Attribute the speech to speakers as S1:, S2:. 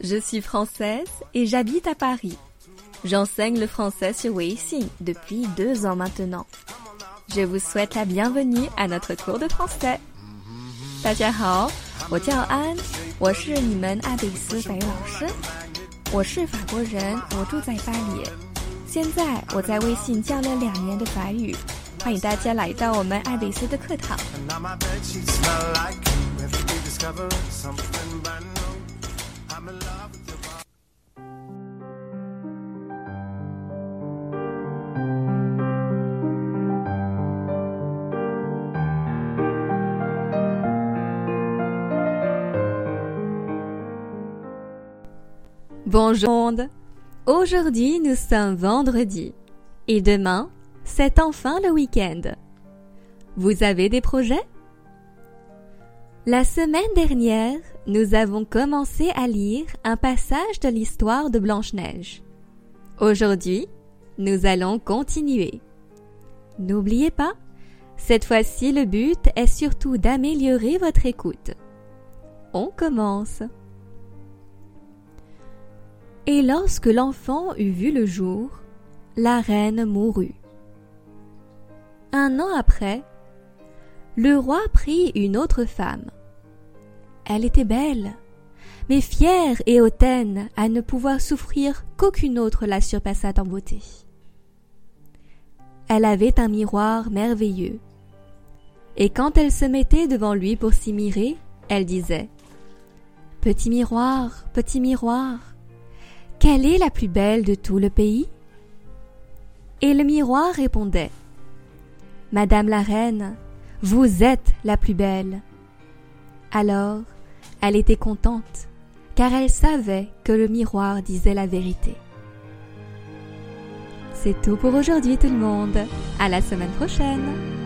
S1: Je suis française et j'habite à Paris. J'enseigne le français sur Weixin depuis deux ans maintenant. Je vous souhaite la bienvenue à notre cours de français. 大家好，我叫安，我是你们阿比斯法语老师。我是法国人，我住在巴黎。现在我在微信教了两年的法语，欢迎大家来到我们艾比斯的课堂。Bonjour. Aujourd'hui nous sommes vendredi et demain c'est enfin le week-end. Vous avez des projets? La semaine dernière, nous avons commencé à lire un passage de l'histoire de Blanche-Neige. Aujourd'hui, nous allons continuer. N'oubliez pas, cette fois-ci le but est surtout d'améliorer votre écoute. On commence. Et lorsque l'enfant eut vu le jour, la reine mourut. Un an après, le roi prit une autre femme. Elle était belle, mais fière et hautaine à ne pouvoir souffrir qu'aucune autre la surpassât en beauté. Elle avait un miroir merveilleux, et quand elle se mettait devant lui pour s'y mirer, elle disait Petit miroir, petit miroir, quelle est la plus belle de tout le pays? Et le miroir répondait Madame la reine, vous êtes la plus belle. Alors, elle était contente, car elle savait que le miroir disait la vérité. C'est tout pour aujourd'hui tout le monde. À la semaine prochaine.